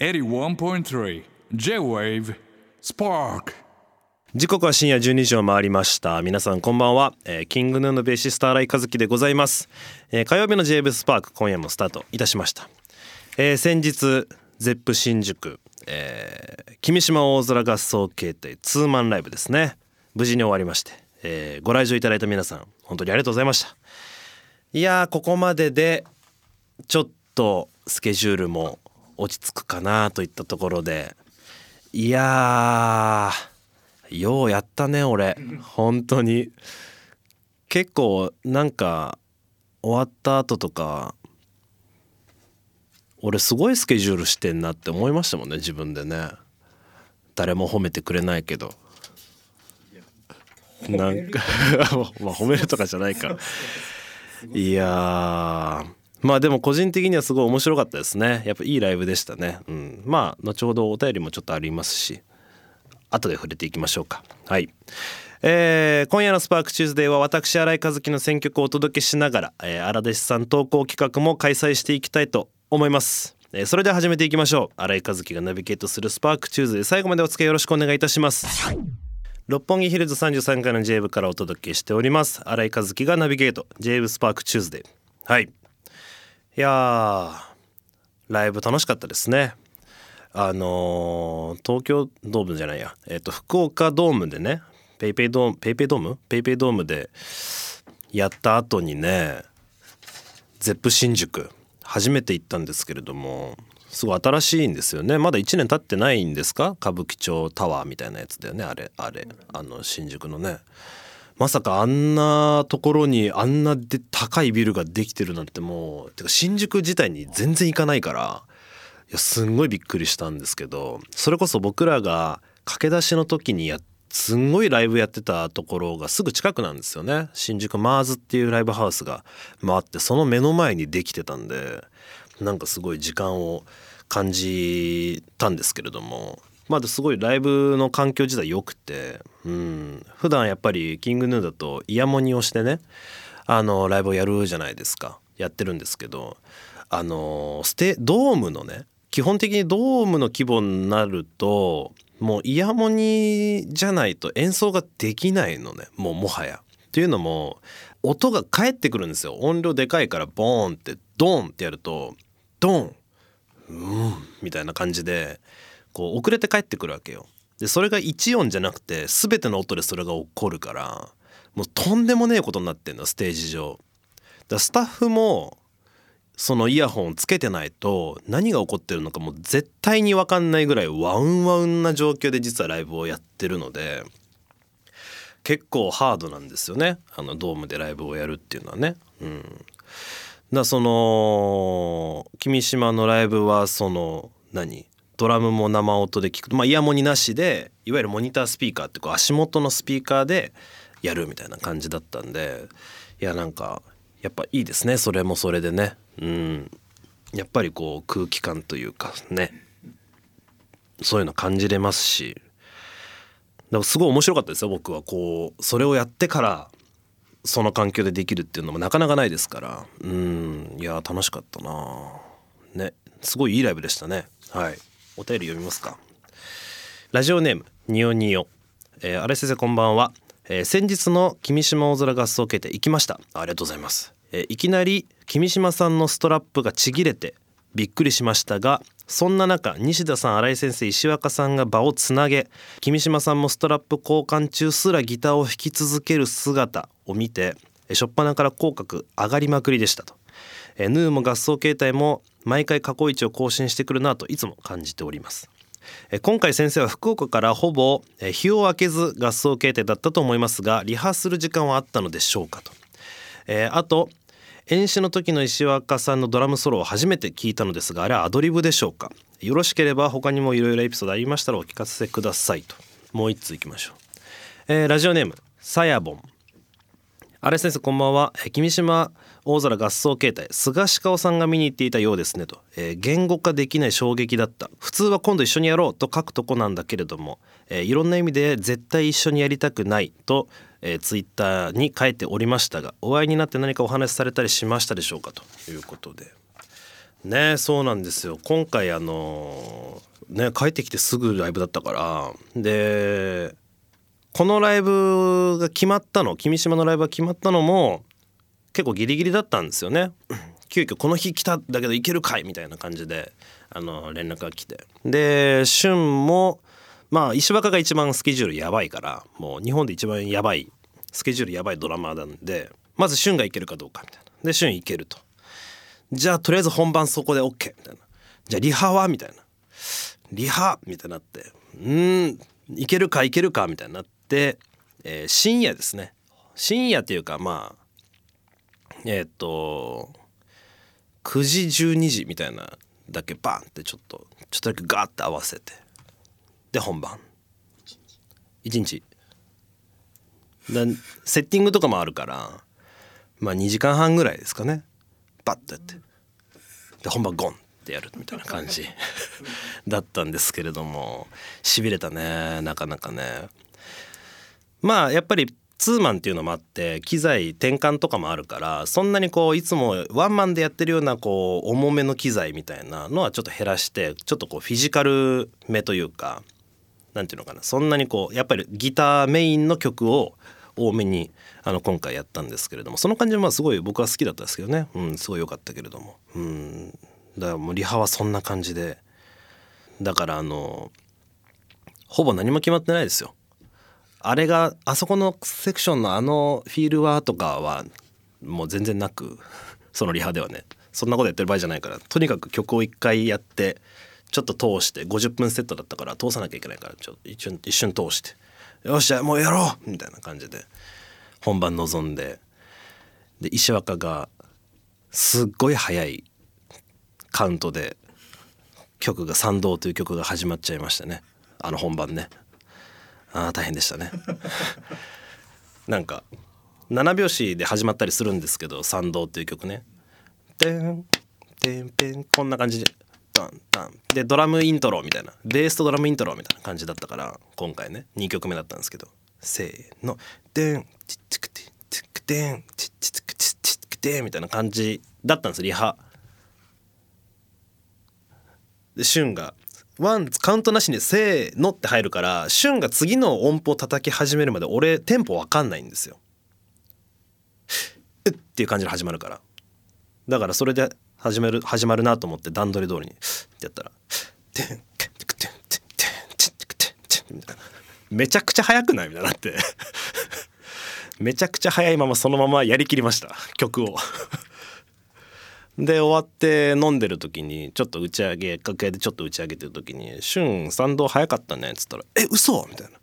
81.3 J-Wave Spark. 時刻は深夜12時を回りました。皆さんこんばんは、えーキングヌーのベーシスト新井和樹でございます、えー火曜日の j w スパーク今夜もスタートいたしました、えー先日ゼップ新宿、えー君島大空合奏形態ツーマンライブですね。無事に終わりまして、えーご来場いただいた皆さん本当にありがとうございました。いやーここまででちょっとスケジュールも落ち着くかなといったところで。いやーようやったね俺。本当に。結構なんか終わった後とか俺すごいスケジュールしてんなって思いましたもんね自分でね。誰も褒めてくれないけど。なんか まあ褒めるとかじゃないか。いやーまあでも個人的にはすごい面白かったですね。やっぱいいライブでしたね。うん。まあ後ほどお便りもちょっとありますし後で触れていきましょうか。はい。えー今夜の「スパークチューズデーは私新井和樹の選曲をお届けしながら、えー、荒弟子さん投稿企画も開催していきたいと思います、えーそれでは始めていきましょう。新井和樹がナビゲートする「スパークチューズデー最後までお付き合いよろしくお願いいたします。六本木ヒルズ33階の J 部からお届けしております。新井和樹がナビゲート。J 部スパークチューズデーはい。いやライブ楽しかったですね。あのー東京ドームじゃないや。えっ、と福岡ドームでねペイペイドームペイペイドーム？ペイペイドームでやった後にねゼップ新宿初めて行ったんですけれどもすごい新しいんですよね。まだ1年経ってないんですか？歌舞伎町タワーみたいなやつだよね。あれあれあの新宿のね。まさかあんなところにあんなで高いビルができてるなんてもうてか新宿自体に全然行かないからいやすんごいびっくりしたんですけどそれこそ僕らが駆け出しの時にやすんごいライブやってたところがすぐ近くなんですよね。新宿マーズっていうライブハウスが回ってその目の前にできてたんでなんかすごい時間を感じたんですけれどもまだすごいライブの環境自体良くてうん。普段やっぱりキングヌーだとイヤモニをしてねあのライブをやるじゃないですか。やってるんですけどあのステドームのね基本的にドームの規模になるともうイヤモニじゃないと演奏ができないのねもうもはや。っていうのも音が返ってくるんですよ。音量でかいからボーンってドーンってやるとドーンうんみたいな感じでこう遅れて帰ってくるわけよ。でそれが1音じゃなくて全ての音でそれが起こるからもうとんでもねえことになってんのステージ上。だスタッフもそのイヤホンをつけてないと何が起こってるのかもう絶対に分かんないぐらいワウンワウンな状況で実はライブをやってるので結構ハードなんですよねあのドームでライブをやるっていうのはね。うん、だその君島のライブはその何？ドラムも生音で聞く。まあイヤモニなしでいわゆるモニタースピーカーってこう足元のスピーカーでやるみたいな感じだったんでいやなんかやっぱいいですね。それもそれでね。うん。やっぱりこう空気感というかね。そういうの感じれますし。だからすごい面白かったですよ。僕はこうそれをやってからその環境でできるっていうのもなかなかないですから。うん。いや楽しかったな。ね。すごいいいライブでしたね。はい。お便り読みますか。ラジオネームニオニオ、えー、荒井先生こんばんは、えー先日の君島大空合奏形態行きました。ありがとうございます、えーいきなり君島さんのストラップがちぎれてびっくりしましたがそんな中西田さん新井先生石若さんが場をつなげ君島さんもストラップ交換中すらギターを弾き続ける姿を見てえ初っ端から口角上がりまくりでしたと。えヌーも合奏形態も毎回過去位置を更新してくるなといつも感じております。え今回先生は福岡からほぼえ日を明けず合奏形態だったと思いますがリハする時間はあったのでしょうかと、えーあと演習の時の石若さんのドラムソロを初めて聞いたのですがあれはアドリブでしょうか。よろしければ他にもいろいろエピソードありましたらお聞かせくださいと。もう一通いきましょう、えーラジオネームさやぼん。荒井先生こんばんは。君島大空合奏形態菅氏顔さんが見に行っていたようですねと、えー言語化できない衝撃だった。普通は今度一緒にやろうと書くとこなんだけれども、えーいろんな意味で絶対一緒にやりたくないと、えー、ツイッターに書いておりましたがお会いになって何かお話しされたりしましたでしょうかと。いうことで。ねそうなんですよ。今回あのね帰ってきてすぐライブだったから。でこのライブが決まったの君島のライブが決まったのも結構ギリギリだったんですよね。急遽この日来ただけど行けるかいみたいな感じであの連絡が来て。で俊もまあ石若が一番スケジュールやばいからもう日本で一番やばいスケジュールやばいドラマーなんでまず俊が行けるかどうかみたいな。で俊行けると。じゃあとりあえず本番そこで OK みたいな。じゃあリハはみたいな。リハみたいになってうんいけるかいけるかみたいになって、えー、深夜ですね。深夜っていうかまあえー、っと9時12時みたいなだけバンってちょっとちょっとだけガーッて合わせて。で本番。1日。だセッティングとかもあるからまあ2時間半ぐらいですかね。バッとやって。で本番ゴンってやるみたいな感じ。だったんですけれどもしびれたねなかなかね。まあやっぱりツーマンっていうのもあって機材転換とかもあるからそんなにこういつもワンマンでやってるようなこう重めの機材みたいなのはちょっと減らしてちょっとこうフィジカルめというかなんていうのかなそんなにこうやっぱりギターメインの曲を多めにあの今回やったんですけれどもその感じはまあすごい僕は好きだったですけどね、うん、すごい良かったけれども、うん、だからもうリハはそんな感じで。だからあのほぼ何も決まってないですよ。あれがあそこのセクションのあのフィールはとかはもう全然なく そのリハではね。そんなことやってる場合じゃないから。とにかく曲を一回やってちょっと通して50分セットだったから通さなきゃいけないからちょっと一瞬一瞬通して。よっしゃもうやろうみたいな感じで本番臨んで。で石若がすっごい速いカウントで曲が「賛同」という曲が始まっちゃいましたね。あの本番ね。あ大変でしたね。なんか7拍子で始まったりするんですけど「賛同」っていう曲ね「てんてんてん」こんな感じでダンダン。でドラムイントロみたいな。ベースとドラムイントロみたいな感じだったから今回ね。2曲目だったんですけど。せーの「でんチッチクティチクテンチッチチクチッチクテン」みたいな感じだったんですリハ。で俊がワンカウントなしに「せーの」って入るから俊が次の音符を叩き始めるまで俺テンポわかんないんですよ。っていう感じで始まるからだからそれで始める始まるなと思って段取り通りにってやったら「てんてんてんてんてんてん」みたいなめちゃくちゃ速くないみたいになってめちゃくちゃ速いままそのままやりきりました曲をで終わって飲んでる時にちょっと打ち上げ楽屋でちょっと打ち上げてる時に「俊賛同早かったね」っつったら「え嘘！みたいな。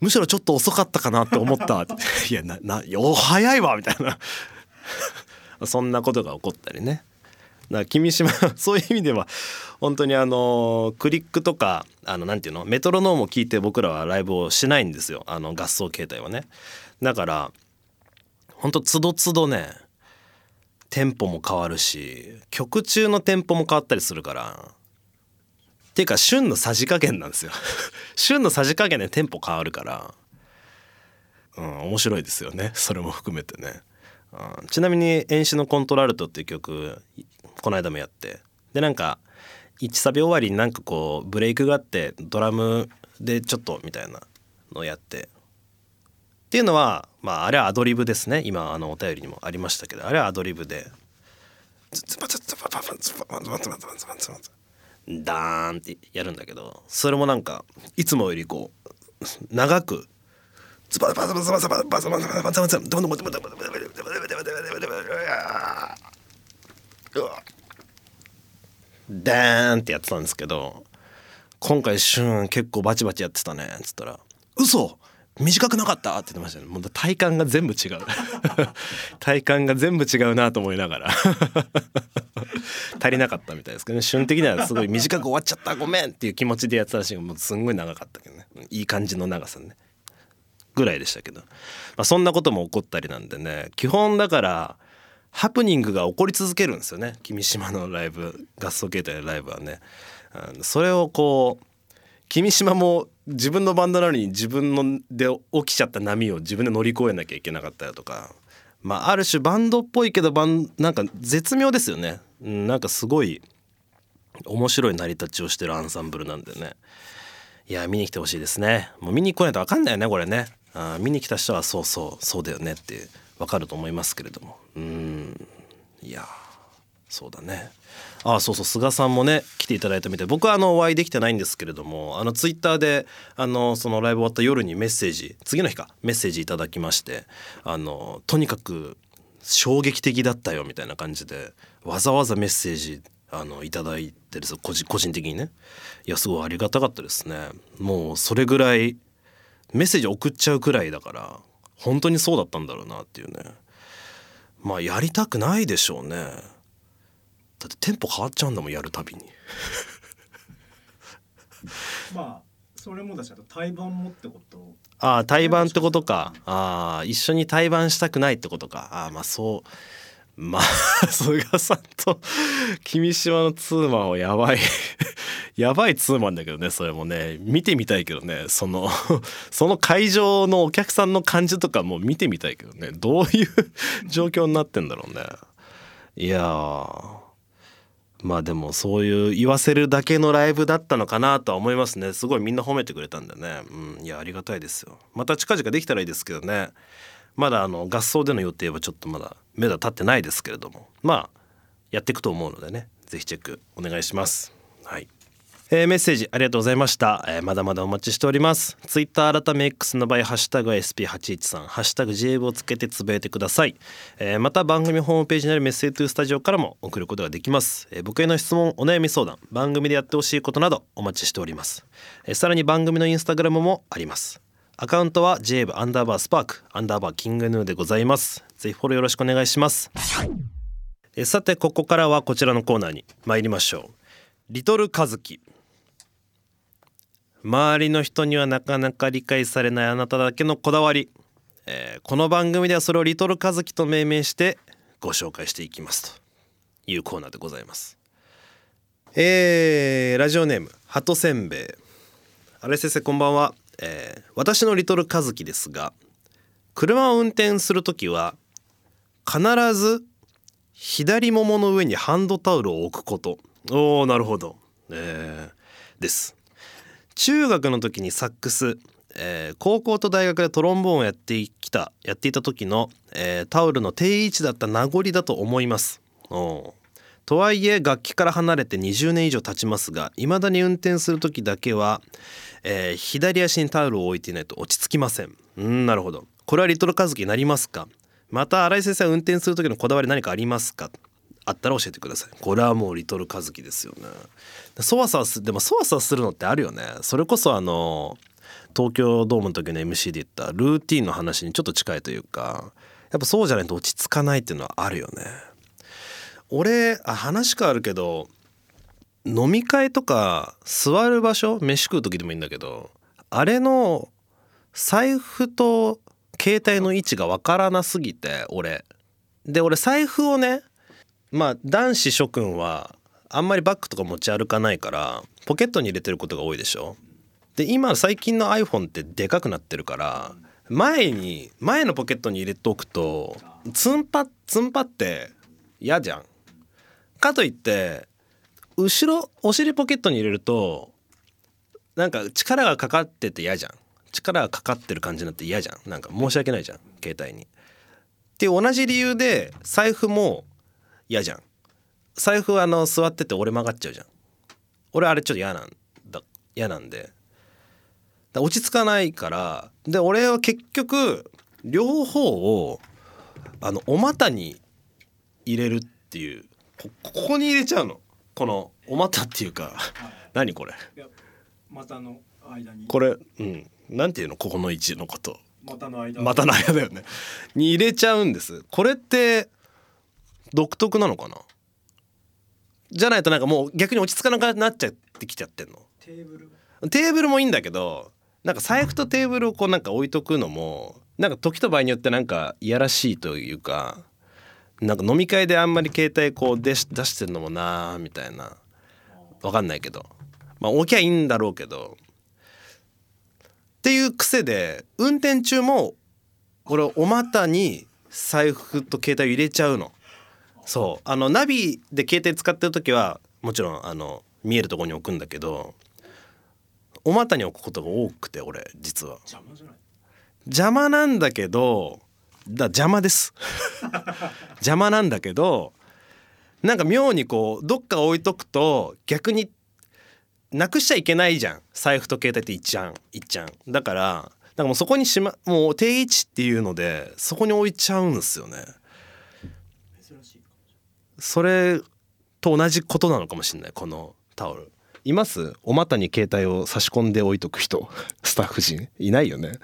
むしろちょっと遅かったかなって思った。いやななお早いわ！みたいな。そんなことが起こったりね。だから君島 そういう意味では本当にあのクリックとかあのなんていうの？メトロノームを聞いて僕らはライブをしないんですよ。あの合奏形態はね。だから本当つどつどねテンポも変わるし曲中のテンポも変わったりするから。っていうか旬のさじ加減なんですよ。旬のさじ加減でテンポ変わるから。うん面白いですよね。それも含めてね、うん、ちなみに「演詞のコントラルト」っていう曲この間もやって。でなんか1サビ終わりになんかこうブレイクがあってドラムでちょっとみたいなのをやって。っていうのはまああれはアドリブですね。今あのお便りにもありましたけどあれはアドリブで。ダーンってやるんだけどそれもなんかいつもよりこう長くズババババババババババババババババババダーンってやってたんですけど今回シュン結構バチバチやってたねっつったら「嘘短くなかった?」って言ってましたね。もう体感が全部違う。体感が全部違うなと思いながら。足りなかったみたいですけどね。旬的にはすごい短く終わっちゃったごめんっていう気持ちでやってたらしいもうすんごい長かったけどね。いい感じの長さね。ぐらいでしたけど、まあ、そんなことも起こったりなんでね。基本だからハプニングが起こり続けるんですよね。君島のライブ合奏形態のライブはね。それをこう君島も自分のバンドなのに自分ので起きちゃった波を自分で乗り越えなきゃいけなかったりとか。まあある種バンドっぽいけどバンなんか絶妙ですよね、うん、なんかすごい面白い成り立ちをしてるアンサンブルなんでね。いや見に来てほしいですね。もう見に来ないと分かんないよねこれね。あ見に来た人はそうそうそうだよねって分かると思いますけれども。うん。いやそうだね。あそうそう菅さんもね来ていただいたみたい。僕はあのお会いできてないんですけれどもあのツイッターであのそのライブ終わった夜にメッセージ次の日かメッセージいただきましてあのとにかく衝撃的だったよみたいな感じでわざわざメッセージあのいただいてるす。個人個人的にね。いやすごいありがたかったですね。もうそれぐらいメッセージ送っちゃうくらいだから本当にそうだったんだろうなっていうね。まあやりたくないでしょうね。だってテンポ変わっちゃうんだもんやるたびに。まあそれもだしあと対バンもってこと。ああ対バンってことか。ああ一緒に対バンしたくないってことか。ああまあそう。まあ 菅さんと君島のツーマンはやばい。やばいツーマンだけどねそれもね。見てみたいけどねその その会場のお客さんの感じとかも見てみたいけどね。どういう状況になってんだろうね。いやーまあでもそういう言わせるだけのライブだったのかなとは思いますね。すごいみんな褒めてくれたんでね。うん。いやありがたいですよ。また近々できたらいいですけどね。まだあの合奏での予定はちょっとまだ目が立ってないですけれども。まあやっていくと思うのでね。是非チェックお願いします。えーメッセージありがとうございました、えーまだまだお待ちしております。ツイッター改め X の場合ハッシュタグは SP813 ハッシュタグ JV をつけてつぶやいてください、えーまた番組ホームページにあるメッセージトゥースタジオからも送ることができます、えー僕への質問お悩み相談番組でやってほしいことなどお待ちしております、えーさらに番組のインスタグラムもあります。アカウントは JV アンダーバースパークアンダーバーキングヌーでございます。ぜひフォローよろしくお願いします。えーさてここからはこちらのコーナーに参りましょう。リトルカズキ。周りの人にはなかなか理解されないあなただけのこだわり、えーこの番組ではそれをリトルカズキと命名してご紹介していきますと。いうコーナーでございます。えーラジオネーム鳩せんべい。荒井先生こんばんは、えー私のリトルカズキですが車を運転するときは必ず左ももの上にハンドタオルを置くこと。おーなるほど、えーです。中学の時にサックス、えー高校と大学でトロンボーンをやってきたやっていた時の、えータオルの定位置だった名残だと思います。とはいえ楽器から離れて20年以上経ちますが未だに運転する時だけは、えー左足にタオルを置いていないと落ち着きません。うんなるほど。これはリトルカズキになりますか？また新井先生は運転する時のこだわり何かありますか？あったら教えてください。これはもうリトルカズキですよね。そわそわすでもそわそわするのってあるよね。それこそあの東京ドームの時の MC で言ったルーティンの話にちょっと近いというかやっぱそうじゃないと落ち着かないっていうのはあるよね。俺あ話変わるけど飲み会とか座る場所飯食う時でもいいんだけどあれの財布と携帯の位置がわからなすぎて俺。で俺財布をねまあ男子諸君はあんまりバッグとか持ち歩かないからポケットに入れてることが多いでしょ？で今最近の iPhone ってでかくなってるから前に前のポケットに入れておくとツンパツンパって嫌じゃん。かといって後ろお尻ポケットに入れるとなんか力がかかってて嫌じゃん。力がかかってる感じになって嫌じゃん。なんか申し訳ないじゃん携帯に。っていう同じ理由で財布も嫌じゃん。財布あの座ってて折れ曲がっちゃうじゃん。俺あれちょっと嫌なんだ嫌なんで。だ落ち着かないから。で俺は結局両方をあのお股に入れるっていうこここに入れちゃうの。このお股っていうか。何これ？股の間に。これうん。なんていうの？ここの位置のこと。股の間。股の間だよね。に入れちゃうんです。これって独特なのかな？じゃないとなんかもう逆に落ち着かなくなっちゃってきちゃってんの。テーブル？テーブルもいいんだけどなんか財布とテーブルをこうなんか置いとくのもなんか時と場合によってなんかいやらしいというかなんか飲み会であんまり携帯こう出し出してるのもなーみたいな。わかんないけど。まあ置きゃいいんだろうけど。っていう癖で運転中もこれお股に財布と携帯を入れちゃうのそう。あのナビで携帯使ってる時はもちろんあの見えるところに置くんだけどお股に置くことが多くて俺実は。邪魔じゃない？邪魔なんだけどだ邪魔です。邪魔なんだけどなんか妙にこうどっか置いとくと逆になくしちゃいけないじゃん。財布と携帯っていっちゃんいっちゃん。だからなんかもうそこにしまもう定位置っていうのでそこに置いちゃうんですよね。それと同じことなのかもしれないこのタオル。います？お股に携帯を差し込んで置いとく人。スタッフ陣。いないよね。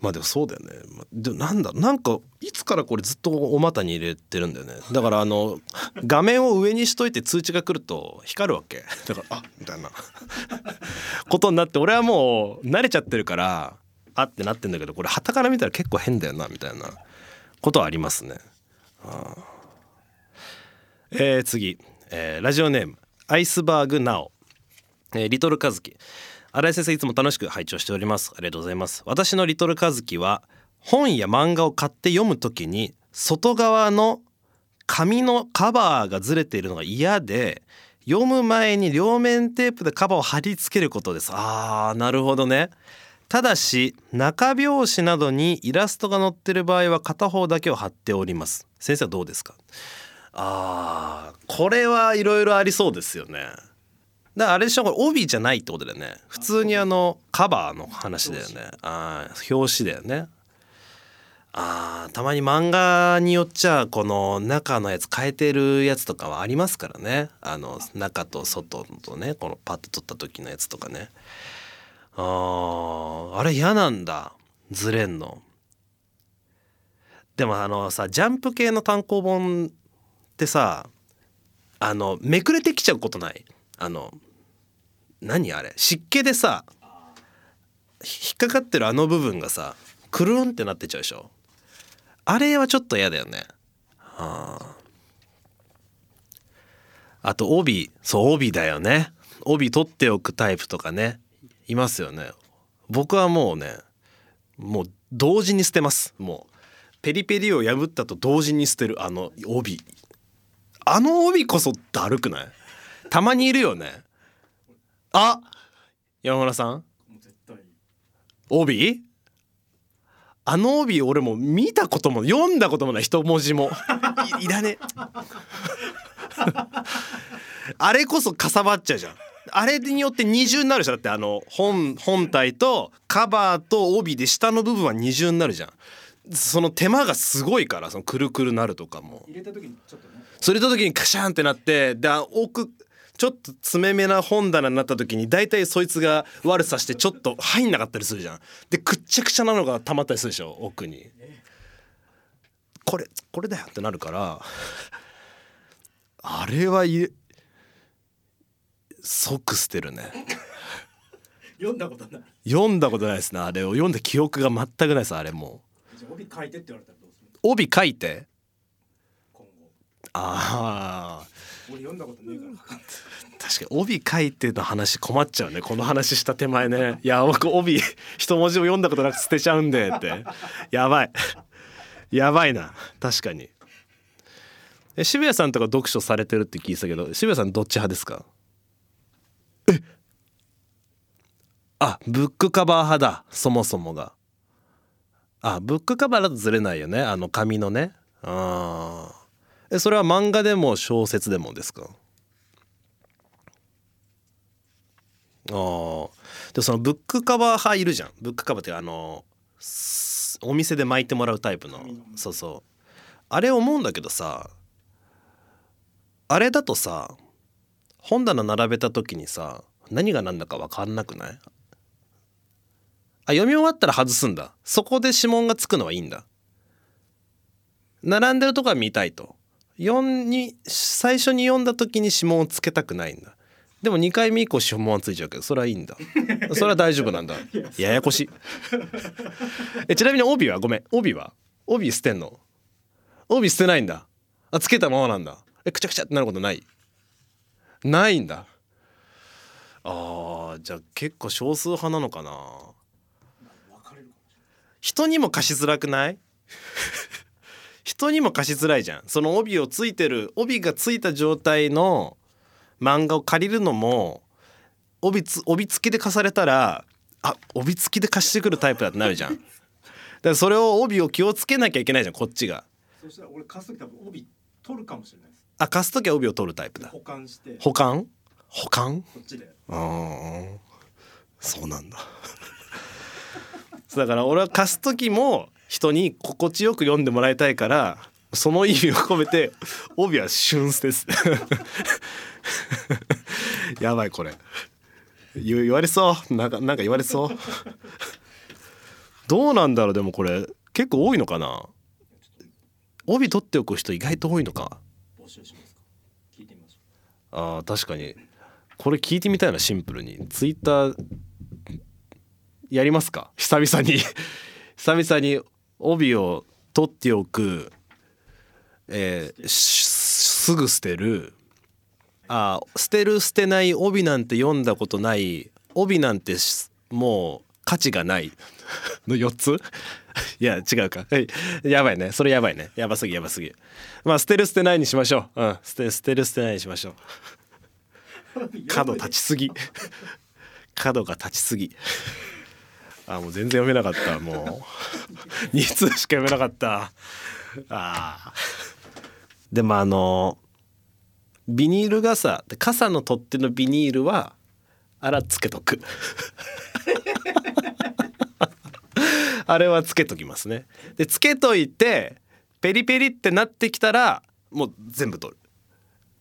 まあでもそうだよね。までもなんだなんかいつからこれずっとお股に入れてるんだよね。だからあの画面を上にしといて通知が来ると光るわけ。だからあみたいな。ことになって俺はもう慣れちゃってるからあってなってんだけどこれ旗から見たら結構変だよなみたいなことはありますねえー次、えーラジオネームアイスバーグナオ、えーリトルカズキ。新井先生いつも楽しく拝聴しております。ありがとうございます。私のリトルカズキは本や漫画を買って読むときに外側の紙のカバーがずれているのが嫌で読む前に両面テープでカバーを貼り付けることです。あーなるほどね。ただし中表紙などにイラストが載ってる場合は片方だけを貼っております。先生はどうですか？あーこれはいろいろありそうですよね。だからあれでしょこれ帯じゃないってことだよね。普通にあのカバーの話だよね。あー表紙だよね。あたまに漫画によっちゃこの中のやつ変えてるやつとかはありますからね。あの中と外とねこのパッと撮った時のやつとかね。ああれ嫌なんだ。ずれんの。でもあのさジャンプ系の単行本ってさあのめくれてきちゃうことない？あの何あれ？湿気でさ引っかかってるあの部分がさくるんってなってちゃうでしょ？あれはちょっと嫌だよね。あ。あと帯そう帯だよね。帯取っておくタイプとかねいますよね。僕はもうねもう同時に捨てます。もうペリペリを破ったと同時に捨てるあの帯。あの帯こそだるくない？たまにいるよね。あ山村さん？帯？あの帯俺も見たことも読んだこともない一文字も。いいらね。あれこそかさばっちゃうじゃん。あれによって二重になるじゃん。だってあの本本体とカバーと帯で下の部分は二重になるじゃんその手間がすごいからそのくるくるなるとかも。入れた時にちょっとね。それた時にカシャンってなってで奥ちょっと詰め目な本棚になった時に大体そいつが悪さしてちょっと入んなかったりするじゃん。でくっちゃくちゃなのが溜まったりするでしょ奥に。これこれだよってなるからあれは即捨てるね。読んだことない。読んだことないですねあれを。読んだ記憶が全くないですあれも。じゃあ帯書いてって言われたらどうする帯書いて？今後。ああ俺読んだことねえから確かに帯書いての話困っちゃうね。この話した手前ね。いや僕帯一文字も読んだことなく捨てちゃうんでって。やばい。やばいな。確かに。え渋谷さんとか読書されてるって聞いてたけど渋谷さんどっち派ですか？えあブックカバー派だ。そもそもがあブックカバーだとずれないよね。あの紙のね。あー。えそれは漫画でも小説でもですか？あー。でそのブックカバー派いるじゃん。ブックカバーってあのすお店で巻いてもらうタイプの。そうそう。あれ思うんだけどさあれだとさ本棚並べた時にさ何が何だか分かんなくない？あ読み終わったら外すんだ。そこで指紋がつくのはいいんだ。並んでるとこは見たいと。読んに最初に読んだ時に指紋をつけたくないんだ。でも2回目以降指紋はついちゃうけどそれはいいんだ。それは大丈夫なんだ。ややこしい。えちなみに帯は？ごめん。帯は？帯捨てんの？帯捨てないんだ。あつけたままなんだ。えくちゃくちゃってなることない？ないんだ。あーじゃあ結構少数派なのかな人にも貸しづらくない？人にも貸しづらいじゃん。その帯をついてる帯がついた状態の漫画を借りるのも帯つ帯付きで貸されたらあ帯付きで貸してくるタイプだってなるじゃん。だからそれを帯を気をつけなきゃいけないじゃんこっちが。そしたら俺貸す時多分帯取るかもしれないです。あ貸す時は帯を取るタイプだ。保管して。こ保管？保管？っちで。あー。そうなんだだから俺は貸す時も人に心地よく読んでもらいたいからその意味を込めて帯は旬です。やばいこれ。言言われそう。なんかなんか言われそう。どうなんだろうでもこれ。結構多いのかな。帯取っておく人意外と多いのか。あー確かに。これ聞いてみたいなシンプルに。ツイッターやりますか？久々に。久々に帯を取っておく、えーすぐ捨てる。あー捨てる捨てない帯なんて読んだことない。帯なんてもう価値がない。の4つ？いや違うか。やばいね。それやばいね。やばすぎやばすぎ。まあ捨てる捨てないにしましょう。うん。捨て捨てる捨てないにしましょう。角立ちすぎ。角が立ちすぎ。あもう全然読めなかったもう。2通しか読めなかった。あでもあのビニール傘。傘の取っ手のビニールはあらつけとく。あれはつけときますね。でつけといてペリペリってなってきたらもう全部取る。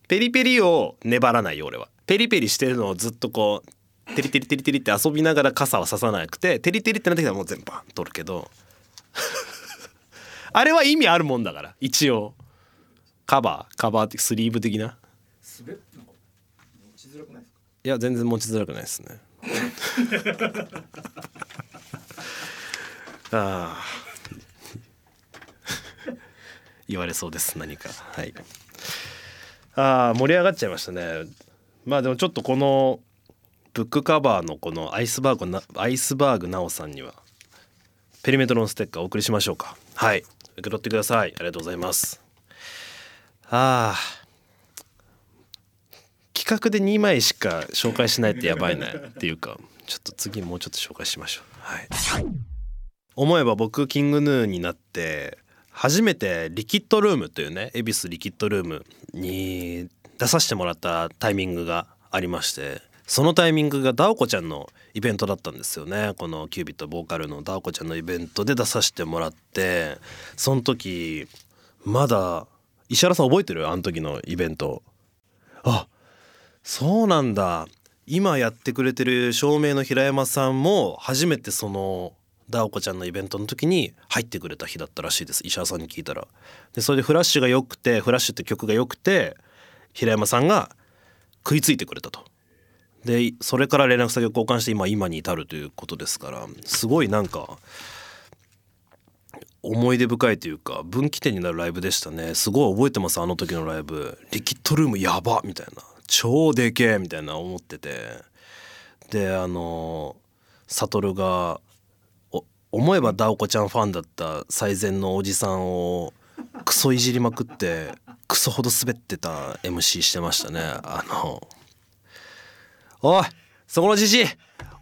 ペリペリを粘らないよ俺は。ペリペリしてるのをずっとこうテリテリテリテリって遊びながら傘はささなくてテリテリってなってきたらもう全部バン取るけどあれは意味あるもんだから一応カバーカバーってスリーブ的ななんか持ちづらくないですかいや全然持ちづらくないですねああ言われそうです何かはいああ盛り上がっちゃいましたねまあでもちょっとこのブックカバーのこのアイスバーグなアイスバーグなおさんにはペリメトロンステッカーお送りしましょうか。はい。受け取ってください。ありがとうございます。ああ企画で2枚しか紹介しないってやばいねっていうかちょっと次もうちょっと紹介しましょう。はい。思えば僕キングヌーになって初めてリキッドルームというね恵比寿リキッドルームに出させてもらったタイミングがありましてそのタイミングがダオコちゃんのイベントだったんですよね。このキュービットボーカルのダオコちゃんのイベントで出させてもらって。その時まだ石原さん覚えてる？あの時のイベント。あそうなんだ。今やってくれてる照明の平山さんも初めてそのダオコちゃんのイベントの時に入ってくれた日だったらしいです。石原さんに聞いたら。でそれでフラッシュが良くてフラッシュって曲が良くて平山さんが食いついてくれたと。でそれから連絡先を交換して今今に至るということですからすごいなんか思い出深いというか分岐点になるライブでしたね。すごい覚えてますあの時のライブ。リキッドルームやばみたいな。超でけえみたいな思ってて。であの悟が思えばダオコちゃんファンだった最善のおじさんをクソいじりまくってクソほど滑ってた MC してましたね。あの「おいそこのじじい。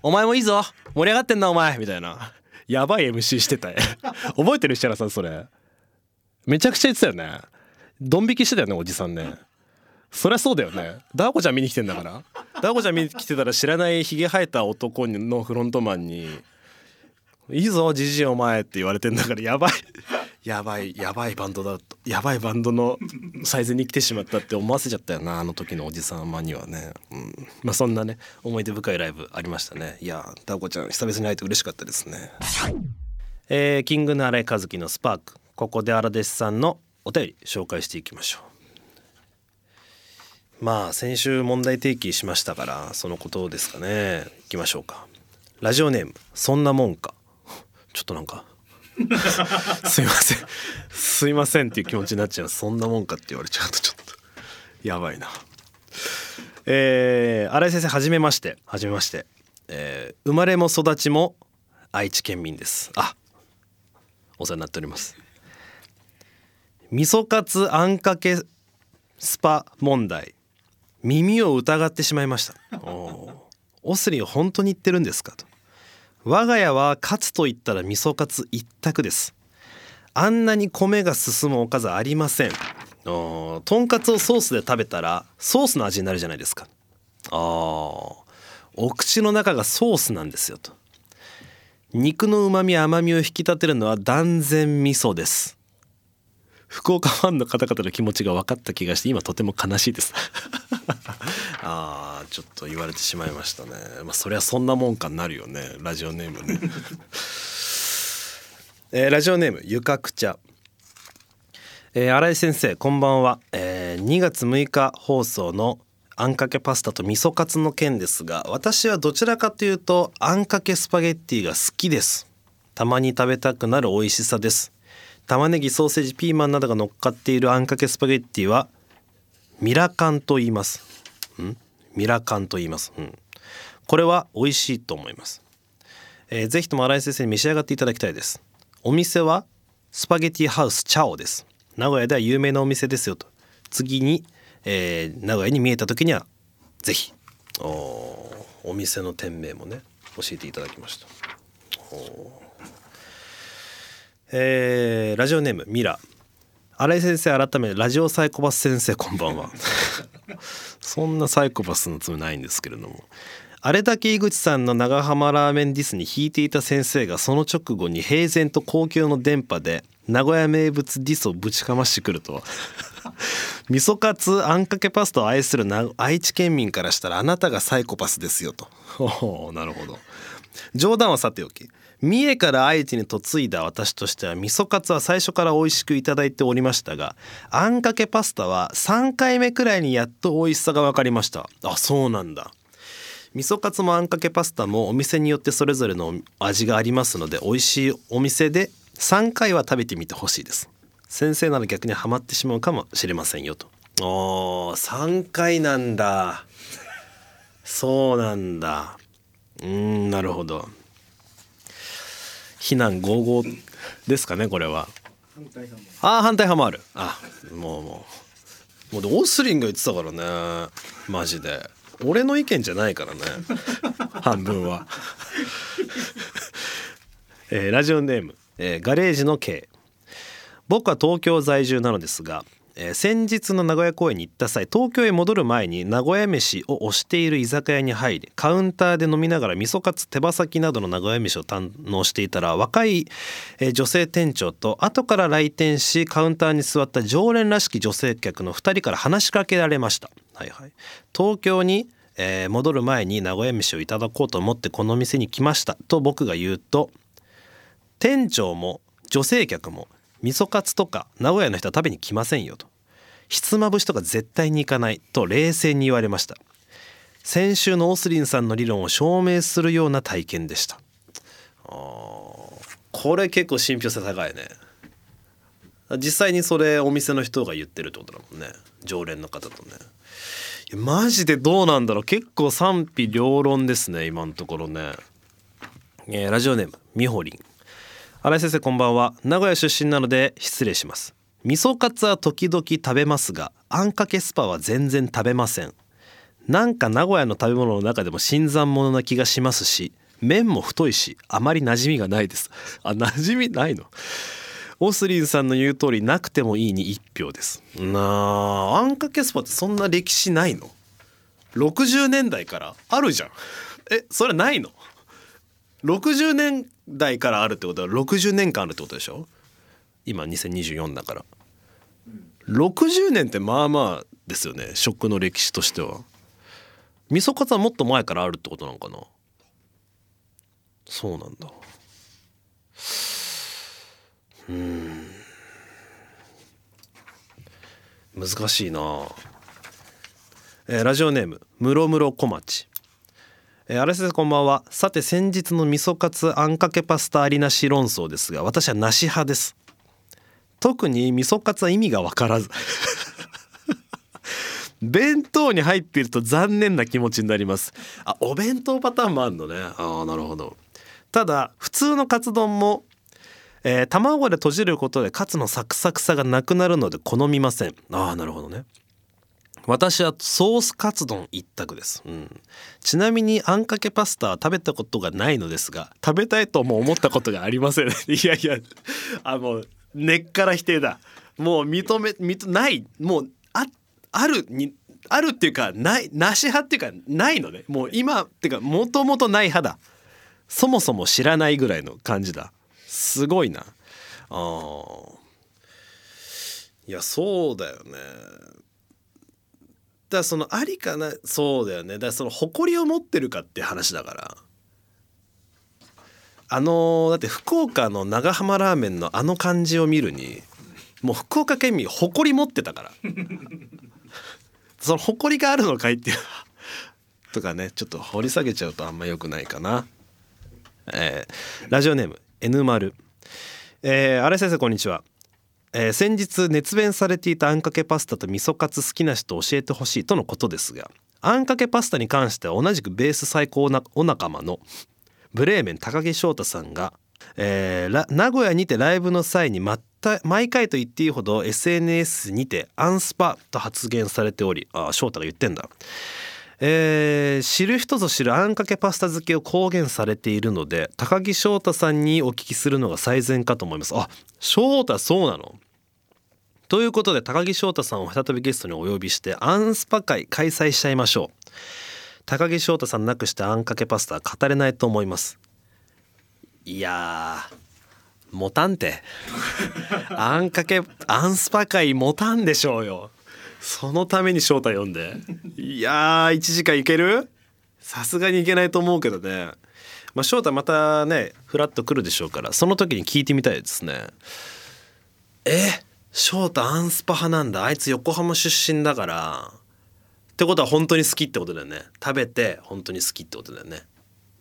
お前もいいぞ。盛り上がってんなお前」みたいな。やばい MC してた 覚えてる設楽さんそれ。めちゃくちゃ言ってたよね。ドン引きしてたよねおじさんね。そりゃそうだよね。ダーコちゃん見に来てんだから。ダーコちゃん見に来てたら知らないひげ生えた男のフロントマンに「いいぞじじいお前」って言われてんだからやばい。やばいやばいバンドだとやばいバンドのサイズに来てしまったって思わせちゃったよなあの時のおじさまにはね、うん、まあそんなね思い出深いライブありましたね。いやダーコちゃん久々に会えて嬉しかったですね。えーキングの新井和樹のスパーク。ここで荒弟子さんのお便り紹介していきましょう。まあ先週問題提起しましたからそのことですかね。いきましょうか。ラジオネームそんなもんか。ちょっとなんか すいません。すいませんっていう気持ちになっちゃう。そんなもんかって言われちゃうとちょっと。やばいな。えー、新井先生はじめまして。はじめまして、えー生まれも育ちも愛知県民です。あお世話になっております。味噌カツあんかけスパ問題。耳を疑ってしまいました。おー。オスリン本当に言ってるんですかと。我が家はカツと言ったら味噌カツ一択です。あんなに米が進むおかずありません。とんかつをソースで食べたらソースの味になるじゃないですか。あお口の中がソースなんですよと。肉の旨味甘みを引き立てるのは断然味噌です。福岡ファンの方々の気持ちが分かった気がして今とても悲しいです。あーちょっと言われてしまいましたね。まあそりゃそんなもんかになるよね。ラジオネームね。えーラジオネームゆかくちゃ。えー、新井先生こんばんは、えー2月6日放送のあんかけパスタと味噌カツの件ですが私はどちらかというとあんかけスパゲッティが好きです。たまに食べたくなる美味しさです玉ねぎソーセージピーマンなどが乗っかっているあんかけスパゲッティはミラカンと言います。ん？ミラカンと言います、うん、これは美味しいと思います、えーぜひとも新井先生に召し上がっていただきたいです。お店はスパゲティハウスチャオです。名古屋では有名なお店ですよと。次に、えー名古屋に見えた時にはぜひおお店の店名もね教えていただきました。えーラジオネームミラ。新井先生改めラジオサイコパス先生こんばんは。そんなサイコパスのつもりないんですけれども。あれだけ井口さんの長浜ラーメンディスに引いていた先生がその直後に平然と公共の電波で名古屋名物ディスをぶちかましてくるとは。味噌カツあんかけパスタを愛する愛知県民からしたらあなたがサイコパスですよと。なるほど。冗談はさておき三重から愛知に嫁いだ私としては味噌カツは最初から美味しくいただいておりましたがあんかけパスタは3回目くらいにやっと美味しさが分かりました。あそうなんだ。味噌カツもあんかけパスタもお店によってそれぞれの味がありますので美味しいお店で3回は食べてみてほしいです。先生なら逆にはまってしまうかもしれませんよと。お3回なんだ。そうなんだ。うんなるほど。非難合々ですかねこれは。反対派もあ反対派もある。あもうもう。もうでオスリンが言ってたからね。マジで。俺の意見じゃないからね。半分は、えーラジオネーム、えーガレージの K 僕は東京在住なのですが、えー先日の名古屋公演に行った際東京へ戻る前に名古屋飯を推している居酒屋に入りカウンターで飲みながら味噌カツ手羽先などの名古屋飯を堪能していたら若い、えー女性店長と後から来店しカウンターに座った常連らしき女性客の2人から話しかけられました。はいはい、東京にえー戻る前に名古屋飯をいただこうと思ってこの店に来ましたと僕が言うと店長も女性客も味噌カツとか名古屋の人は食べに来ませんよと。ひつまぶしとか絶対に行かないと冷静に言われました。先週のオスリンさんの理論を証明するような体験でした。あこれ結構信憑性高いね。実際にそれお店の人が言ってるってことだもんね。常連の方とね。マジでどうなんだろう。結構賛否両論ですね今のところね、えーラジオネームみほりん。新井先生こんばんは。名古屋出身なので失礼します。味噌カツは時々食べますがあんかけスパは全然食べません。なんか名古屋の食べ物の中でも新参者な気がしますし麺も太いしあまり馴染みがないです。あ馴染みないの？オスリンさんの言う通りなくてもいいに一票です。なああんかけスパってそんな歴史ないの？60年代からあるじゃん。えそれないの？60年代からあるってことは60年間あるってことでしょ？今2024だから。60年ってまあまあですよね食の歴史としては。味噌カツはもっと前からあるってことなのかな？そうなんだ。うん。難しいな。えーラジオネームむろむろ小町。えー、荒井先生こんばんは。さて先日の味噌カツあんかけパスタありなし論争ですが私はなし派です。特に味噌カツは意味が分からず。弁当に入っていると残念な気持ちになります。あお弁当パターンもあるのね。ああなるほど。ただ普通のカツ丼もえー卵で閉じることでカツのサクサクさがなくなるので好みません。ああなるほどね。私はソースカツ丼一択です、うん、ちなみにあんかけパスタは食べたことがないのですが食べたいとも思ったことがありません。いやいやあもう根っから否定だ。もう認め認ない。もうああるにあるっていうかないなし派っていうかないのね。もう今っていうかもともとない派だ。そもそも知らないぐらいの感じだ。すごいな。あいやそうだよね。らそのありかなそうだよね。だからその誇りを持ってるかって話だから。あのーだって福岡の長浜ラーメンのあの感じを見るにもう福岡県民誇り持ってたから。その誇りがあるのかいっていうとかねちょっと掘り下げちゃうとあんま良くないかな。えーラジオネーム N 丸。えー、新井先生こんにちは、えー先日熱弁されていたあんかけパスタと味噌カツ好きな人教えてほしいとのことですがあんかけパスタに関しては同じくベース最高なお仲間のブレーメン高木翔太さんが、えー名古屋にてライブの際にまた毎回と言っていいほど SNS にてアンスパと発言されておりああ翔太が言ってんだ。えー知る人ぞ知るあんかけパスタ漬けを公言されているので高木翔太さんにお聞きするのが最善かと思います。あ翔太そうなの？ということで高木翔太さんを再びゲストにお呼びしてアンスパ会開催しちゃいましょう。高木翔太さんなくしてあんかけパスタは語れないと思います。いやー持たんて。あんかけアンスパ会持たんでしょうよそのために翔太呼んで。いやー1時間いける？さすがにいけないと思うけどね。まあ翔太またねフラッと来るでしょうから。その時に聞いてみたいですね。え翔太アンスパ派なんだ。あいつ横浜出身だから。ってことは本当に好きってことだよね。食べて本当に好きってことだよね。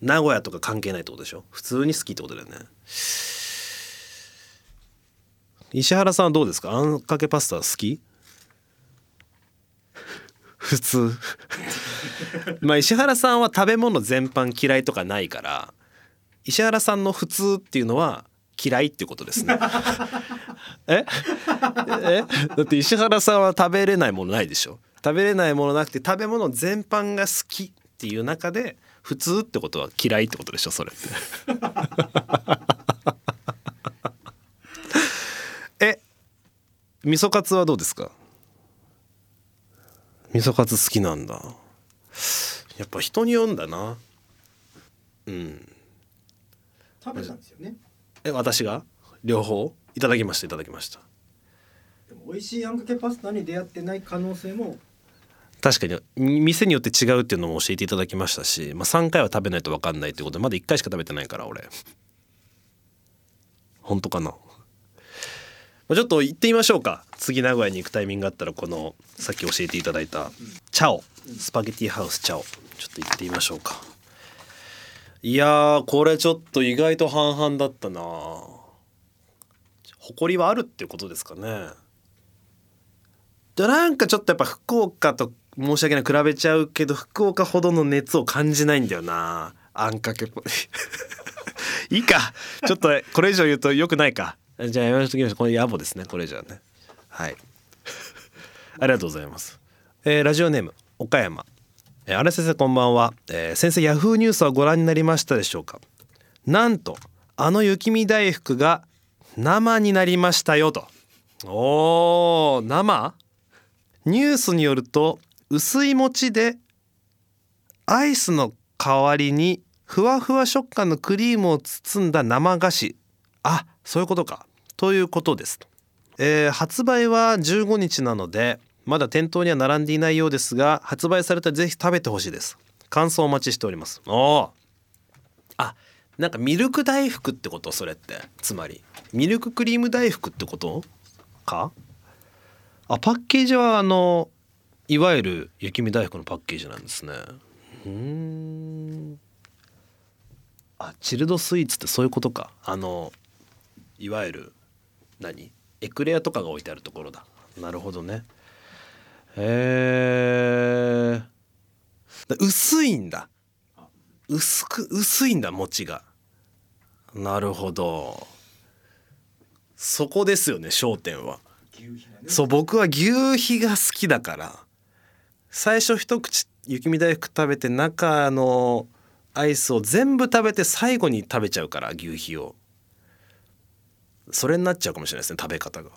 名古屋とか関係ないってことでしょ？普通に好きってことだよね。石原さんはどうですか？あんかけパスタ好き？普通。まあ石原さんは食べ物全般嫌いとかないから石原さんの普通っていうのは嫌いっていうことですね。え？え？だって石原さんは食べれないものないでしょ。食べれないものなくて食べ物全般が好きっていう中で普通ってことは嫌いってことでしょそれって。え？味噌カツはどうですか？味噌カツ好きなんだ。やっぱ人によんだな。うん。食べたんですよね。え私が？両方？いただきましたいただきました。でも美味しいあんかけパスタに出会ってない可能性も。確かにみ店によって違うっていうのも教えていただきましたし、まあ、3回は食べないと分かんないってことでまだ1回しか食べてないから俺。本当かな、まあ、ちょっと行ってみましょうか。次名古屋に行くタイミングがあったらこのさっき教えていただいたチャオ。スパゲティハウスチャオ。ちょっと行ってみましょうか。いやーこれちょっと意外と半々だったな。誇りはあるっていうことですかね。でなんかちょっとやっぱ福岡と申し訳ない比べちゃうけど福岡ほどの熱を感じないんだよな。あんかけぽい。いか。ちょっとこれ以上言うとよくないか。じゃあやめときましょう。これ野暮ですね。これ以上はね。はい。ありがとうございます、えーラジオネーム岡山。えー、荒井先生こんばんは、えー先生ヤフーニュースはご覧になりましたでしょうか？なんとあの雪見大福が生になりましたよと。おー生？ニュースによると薄い餅でアイスの代わりにふわふわ食感のクリームを包んだ生菓子。あそういうことか。ということです、えー発売は15日なのでまだ店頭には並んでいないようですが発売されたらぜひ食べてほしいです。感想お待ちしております。おあなんかミルク大福ってこと？それって。つまりミルククリーム大福ってこと？か？あパッケージはあのいわゆる雪見大福のパッケージなんですね。うん。あチルドスイーツってそういうことか。あのいわゆる何？エクレアとかが置いてあるところだ。なるほどね。へえ薄いんだ。薄く薄いんだ餅が。なるほど。そこですよね焦点は。そう僕は牛皮が好きだから。最初一口雪見大福食べて中のアイスを全部食べて最後に食べちゃうから牛皮をそれになっちゃうかもしれないですね食べ方が。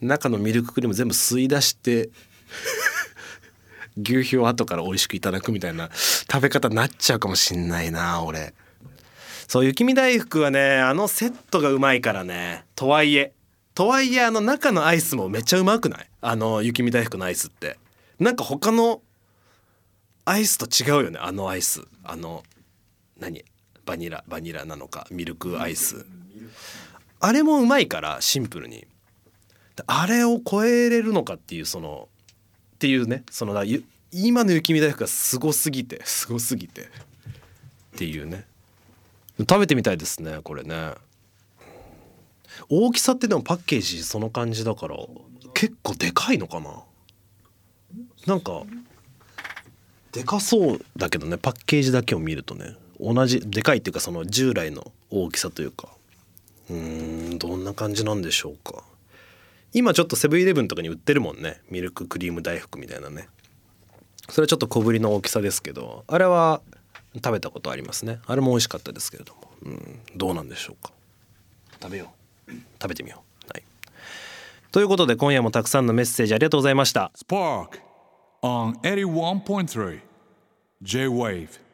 中のミルククリーム全部吸い出して 牛皮を後から美味しくいただくみたいな食べ方になっちゃうかもしんないな俺。そう雪見大福はねあのセットがうまいからねとはいえとはいえあの中のアイスもめっちゃうまくない？あの雪見大福のアイスって。なんか他のアイスと違うよねあのアイス。あの何？バニラバニラなのかミルクアイス。あれもうまいからシンプルに。あれを超えれるのかっていうそのっていうねそのだ今の雪見大福がすごすぎて すごすぎて。っていうね。食べてみたいですねこれね。大きさってでもパッケージその感じだから結構でかいのかな。なんかでかそうだけどねパッケージだけを見るとね同じでかいっていうかその従来の大きさというか。うんどんな感じなんでしょうか。今ちょっとセブンイレブンとかに売ってるもんね。ミルククリーム大福みたいなね。それはちょっと小ぶりの大きさですけどあれは食べたことありますね。あれも美味しかったですけれども、うん、どうなんでしょうか。食べよう。食べてみよう。はい。ということで今夜もたくさんのメッセージありがとうございました。Spark on 81.3 J Wave.